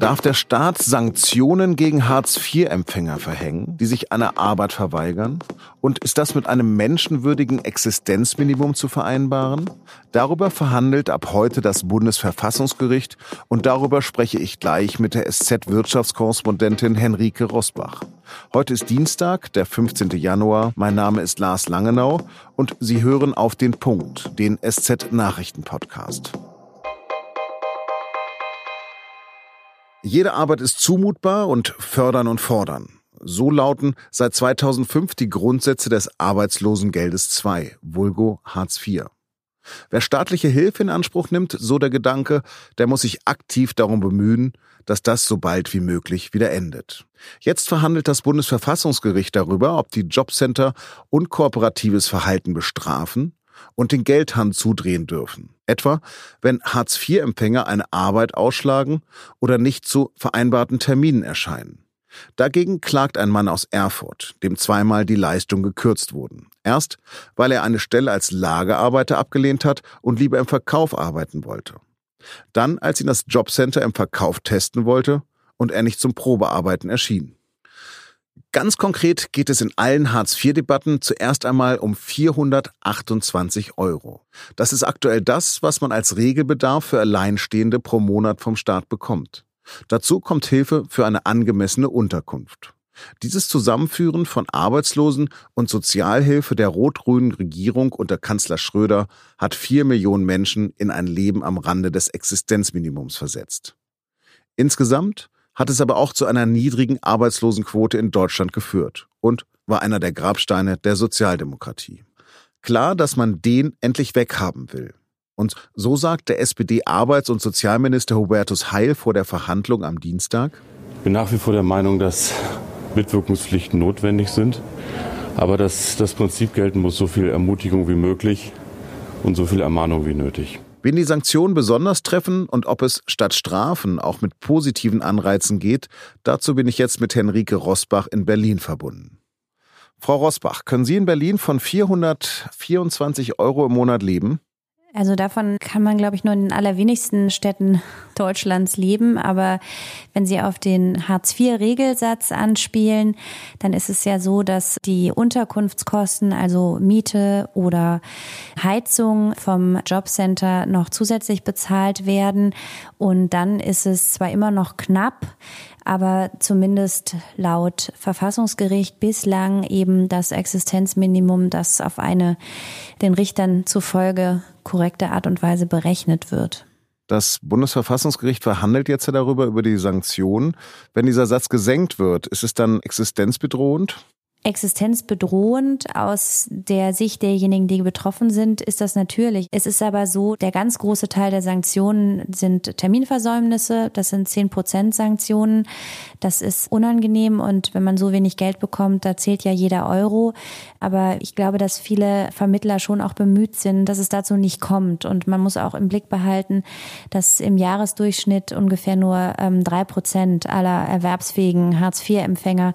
Darf der Staat Sanktionen gegen Hartz-IV-Empfänger verhängen, die sich einer Arbeit verweigern? Und ist das mit einem menschenwürdigen Existenzminimum zu vereinbaren? Darüber verhandelt ab heute das Bundesverfassungsgericht und darüber spreche ich gleich mit der SZ-Wirtschaftskorrespondentin Henrike Rosbach. Heute ist Dienstag, der 15. Januar. Mein Name ist Lars Langenau und Sie hören auf den Punkt, den SZ-Nachrichten-Podcast. Jede Arbeit ist zumutbar und fördern und fordern. So lauten seit 2005 die Grundsätze des Arbeitslosengeldes II, Vulgo Hartz IV. Wer staatliche Hilfe in Anspruch nimmt, so der Gedanke, der muss sich aktiv darum bemühen, dass das so bald wie möglich wieder endet. Jetzt verhandelt das Bundesverfassungsgericht darüber, ob die Jobcenter unkooperatives Verhalten bestrafen und den Geldhahn zudrehen dürfen. Etwa, wenn Hartz-IV-Empfänger eine Arbeit ausschlagen oder nicht zu vereinbarten Terminen erscheinen. Dagegen klagt ein Mann aus Erfurt, dem zweimal die Leistung gekürzt wurden. Erst, weil er eine Stelle als Lagerarbeiter abgelehnt hat und lieber im Verkauf arbeiten wollte. Dann, als ihn das Jobcenter im Verkauf testen wollte und er nicht zum Probearbeiten erschien. Ganz konkret geht es in allen Hartz-IV-Debatten zuerst einmal um 428 Euro. Das ist aktuell das, was man als Regelbedarf für Alleinstehende pro Monat vom Staat bekommt. Dazu kommt Hilfe für eine angemessene Unterkunft. Dieses Zusammenführen von Arbeitslosen und Sozialhilfe der rot-grünen Regierung unter Kanzler Schröder hat vier Millionen Menschen in ein Leben am Rande des Existenzminimums versetzt. Insgesamt hat es aber auch zu einer niedrigen Arbeitslosenquote in Deutschland geführt und war einer der Grabsteine der Sozialdemokratie. Klar, dass man den endlich weghaben will. Und so sagt der SPD-Arbeits- und Sozialminister Hubertus Heil vor der Verhandlung am Dienstag. Ich bin nach wie vor der Meinung, dass Mitwirkungspflichten notwendig sind, aber dass das Prinzip gelten muss, so viel Ermutigung wie möglich und so viel Ermahnung wie nötig. Wen die Sanktionen besonders treffen und ob es statt Strafen auch mit positiven Anreizen geht, dazu bin ich jetzt mit Henrike Rosbach in Berlin verbunden. Frau Rosbach, können Sie in Berlin von 424 Euro im Monat leben? Also davon kann man, glaube ich, nur in den allerwenigsten Städten Deutschlands leben. Aber wenn Sie auf den Hartz-IV-Regelsatz anspielen, dann ist es ja so, dass die Unterkunftskosten, also Miete oder Heizung vom Jobcenter noch zusätzlich bezahlt werden. Und dann ist es zwar immer noch knapp, aber zumindest laut Verfassungsgericht bislang eben das Existenzminimum, das auf eine den Richtern zufolge korrekte Art und Weise berechnet wird. Das Bundesverfassungsgericht verhandelt jetzt darüber, über die Sanktionen. Wenn dieser Satz gesenkt wird, ist es dann existenzbedrohend? Existenzbedrohend aus der Sicht derjenigen, die betroffen sind, ist das natürlich. Es ist aber so, der ganz große Teil der Sanktionen sind Terminversäumnisse. Das sind zehn Prozent Sanktionen. Das ist unangenehm und wenn man so wenig Geld bekommt, da zählt ja jeder Euro. Aber ich glaube, dass viele Vermittler schon auch bemüht sind, dass es dazu nicht kommt. Und man muss auch im Blick behalten, dass im Jahresdurchschnitt ungefähr nur ähm, drei Prozent aller erwerbsfähigen Hartz-IV-Empfänger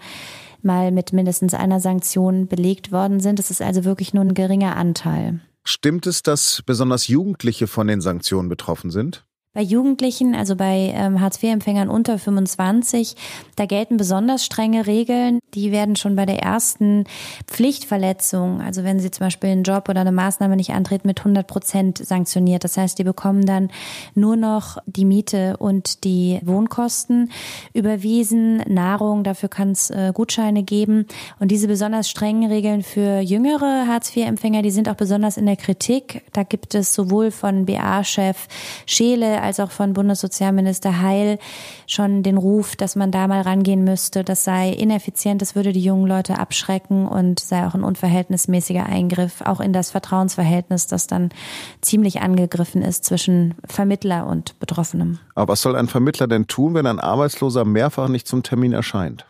mal mit mindestens einer Sanktion belegt worden sind. Das ist also wirklich nur ein geringer Anteil. Stimmt es, dass besonders Jugendliche von den Sanktionen betroffen sind? Bei Jugendlichen, also bei ähm, Hartz-IV-Empfängern unter 25, da gelten besonders strenge Regeln. Die werden schon bei der ersten Pflichtverletzung, also wenn sie zum Beispiel einen Job oder eine Maßnahme nicht antreten, mit 100 Prozent sanktioniert. Das heißt, die bekommen dann nur noch die Miete und die Wohnkosten überwiesen, Nahrung, dafür kann es äh, Gutscheine geben. Und diese besonders strengen Regeln für jüngere Hartz-IV-Empfänger, die sind auch besonders in der Kritik. Da gibt es sowohl von BA-Chef Scheele als auch von Bundessozialminister Heil schon den Ruf, dass man da mal rangehen müsste. Das sei ineffizient, das würde die jungen Leute abschrecken und sei auch ein unverhältnismäßiger Eingriff, auch in das Vertrauensverhältnis, das dann ziemlich angegriffen ist zwischen Vermittler und Betroffenem. Aber was soll ein Vermittler denn tun, wenn ein Arbeitsloser mehrfach nicht zum Termin erscheint?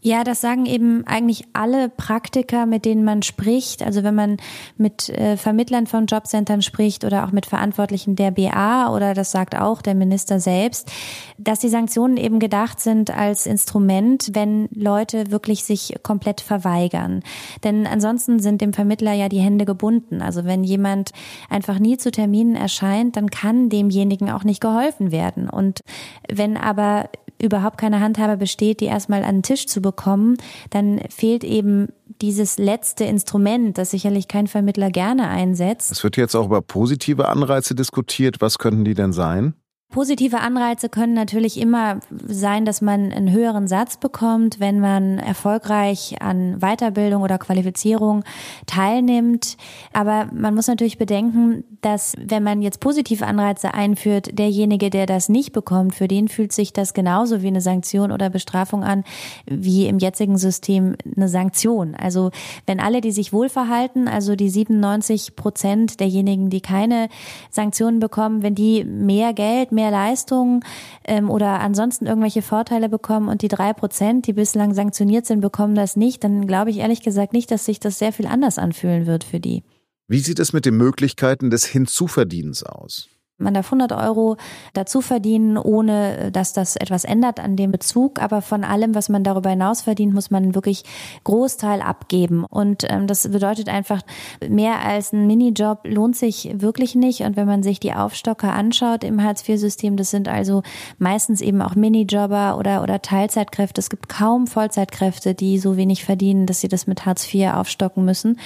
Ja, das sagen eben eigentlich alle Praktiker, mit denen man spricht. Also wenn man mit äh, Vermittlern von Jobcentern spricht oder auch mit Verantwortlichen der BA oder das sagt auch der Minister selbst, dass die Sanktionen eben gedacht sind als Instrument, wenn Leute wirklich sich komplett verweigern. Denn ansonsten sind dem Vermittler ja die Hände gebunden. Also wenn jemand einfach nie zu Terminen erscheint, dann kann demjenigen auch nicht geholfen werden. Und wenn aber überhaupt keine Handhabe besteht, die erstmal an den Tisch zu bekommen, dann fehlt eben dieses letzte Instrument, das sicherlich kein Vermittler gerne einsetzt. Es wird jetzt auch über positive Anreize diskutiert. Was könnten die denn sein? Positive Anreize können natürlich immer sein, dass man einen höheren Satz bekommt, wenn man erfolgreich an Weiterbildung oder Qualifizierung teilnimmt. Aber man muss natürlich bedenken, dass wenn man jetzt positive Anreize einführt, derjenige, der das nicht bekommt, für den fühlt sich das genauso wie eine Sanktion oder Bestrafung an, wie im jetzigen System eine Sanktion. Also wenn alle, die sich wohlverhalten, also die 97 Prozent derjenigen, die keine Sanktionen bekommen, wenn die mehr Geld, mehr Leistungen ähm, oder ansonsten irgendwelche Vorteile bekommen und die drei Prozent, die bislang sanktioniert sind, bekommen das nicht, dann glaube ich ehrlich gesagt nicht, dass sich das sehr viel anders anfühlen wird für die. Wie sieht es mit den Möglichkeiten des Hinzuverdienens aus? Man darf 100 Euro dazu verdienen, ohne äh, dass das etwas ändert an dem Bezug. Aber von allem, was man darüber hinaus verdient, muss man wirklich Großteil abgeben. Und ähm, das bedeutet einfach, mehr als ein Minijob lohnt sich wirklich nicht. Und wenn man sich die Aufstocker anschaut im Hartz-IV-System, das sind also meistens eben auch Minijobber oder, oder Teilzeitkräfte. Es gibt kaum Vollzeitkräfte, die so wenig verdienen, dass sie das mit Hartz IV aufstocken müssen.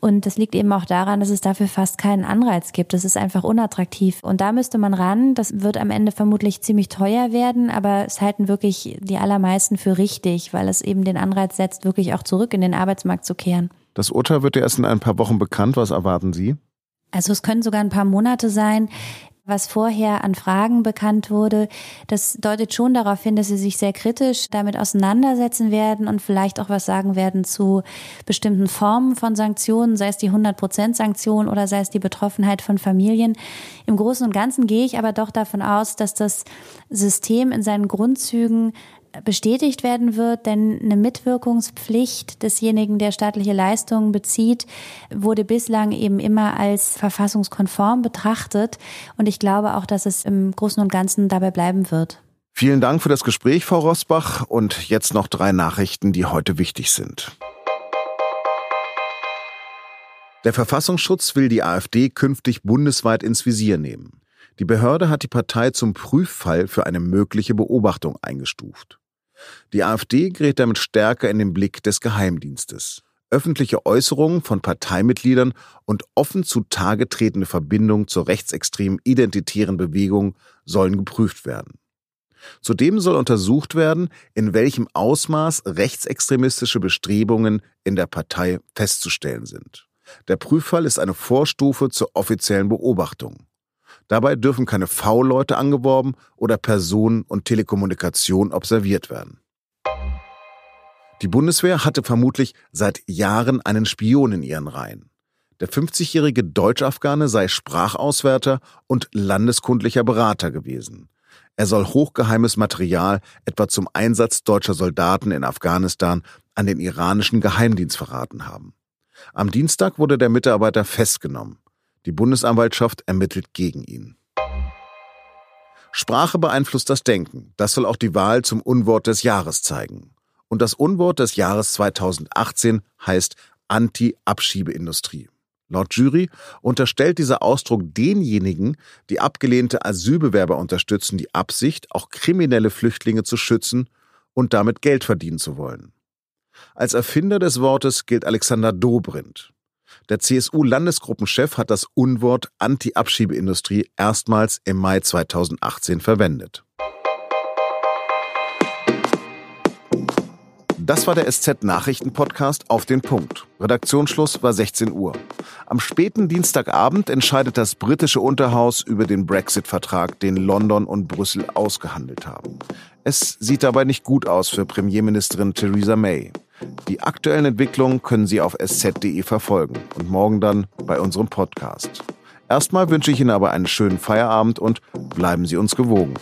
Und das liegt eben auch daran, dass es dafür fast keinen Anreiz gibt. Das ist einfach unattraktiv. Und da müsste man ran. Das wird am Ende vermutlich ziemlich teuer werden, aber es halten wirklich die allermeisten für richtig, weil es eben den Anreiz setzt, wirklich auch zurück in den Arbeitsmarkt zu kehren. Das Urteil wird ja erst in ein paar Wochen bekannt. Was erwarten Sie? Also es können sogar ein paar Monate sein was vorher an Fragen bekannt wurde, das deutet schon darauf hin, dass sie sich sehr kritisch damit auseinandersetzen werden und vielleicht auch was sagen werden zu bestimmten Formen von Sanktionen, sei es die 100% Sanktion oder sei es die Betroffenheit von Familien. Im Großen und Ganzen gehe ich aber doch davon aus, dass das System in seinen Grundzügen bestätigt werden wird, denn eine Mitwirkungspflicht desjenigen, der staatliche Leistungen bezieht, wurde bislang eben immer als verfassungskonform betrachtet. Und ich glaube auch, dass es im Großen und Ganzen dabei bleiben wird. Vielen Dank für das Gespräch, Frau Rosbach. Und jetzt noch drei Nachrichten, die heute wichtig sind. Der Verfassungsschutz will die AfD künftig bundesweit ins Visier nehmen. Die Behörde hat die Partei zum Prüffall für eine mögliche Beobachtung eingestuft. Die AfD gerät damit stärker in den Blick des Geheimdienstes. Öffentliche Äußerungen von Parteimitgliedern und offen zutage tretende Verbindungen zur rechtsextremen identitären Bewegung sollen geprüft werden. Zudem soll untersucht werden, in welchem Ausmaß rechtsextremistische Bestrebungen in der Partei festzustellen sind. Der Prüffall ist eine Vorstufe zur offiziellen Beobachtung. Dabei dürfen keine V-Leute angeworben oder Personen und Telekommunikation observiert werden. Die Bundeswehr hatte vermutlich seit Jahren einen Spion in ihren Reihen. Der 50-jährige Deutsch-Afghane sei Sprachauswärter und landeskundlicher Berater gewesen. Er soll hochgeheimes Material etwa zum Einsatz deutscher Soldaten in Afghanistan an den iranischen Geheimdienst verraten haben. Am Dienstag wurde der Mitarbeiter festgenommen. Die Bundesanwaltschaft ermittelt gegen ihn. Sprache beeinflusst das Denken. Das soll auch die Wahl zum Unwort des Jahres zeigen. Und das Unwort des Jahres 2018 heißt Anti-Abschiebeindustrie. Laut Jury unterstellt dieser Ausdruck denjenigen, die abgelehnte Asylbewerber unterstützen, die Absicht, auch kriminelle Flüchtlinge zu schützen und damit Geld verdienen zu wollen. Als Erfinder des Wortes gilt Alexander Dobrindt. Der CSU-Landesgruppenchef hat das Unwort Anti-Abschiebeindustrie erstmals im Mai 2018 verwendet. Das war der SZ-Nachrichten-Podcast auf den Punkt. Redaktionsschluss war 16 Uhr. Am späten Dienstagabend entscheidet das britische Unterhaus über den Brexit-Vertrag, den London und Brüssel ausgehandelt haben. Es sieht dabei nicht gut aus für Premierministerin Theresa May. Die aktuellen Entwicklungen können Sie auf sz.de verfolgen und morgen dann bei unserem Podcast. Erstmal wünsche ich Ihnen aber einen schönen Feierabend und bleiben Sie uns gewogen.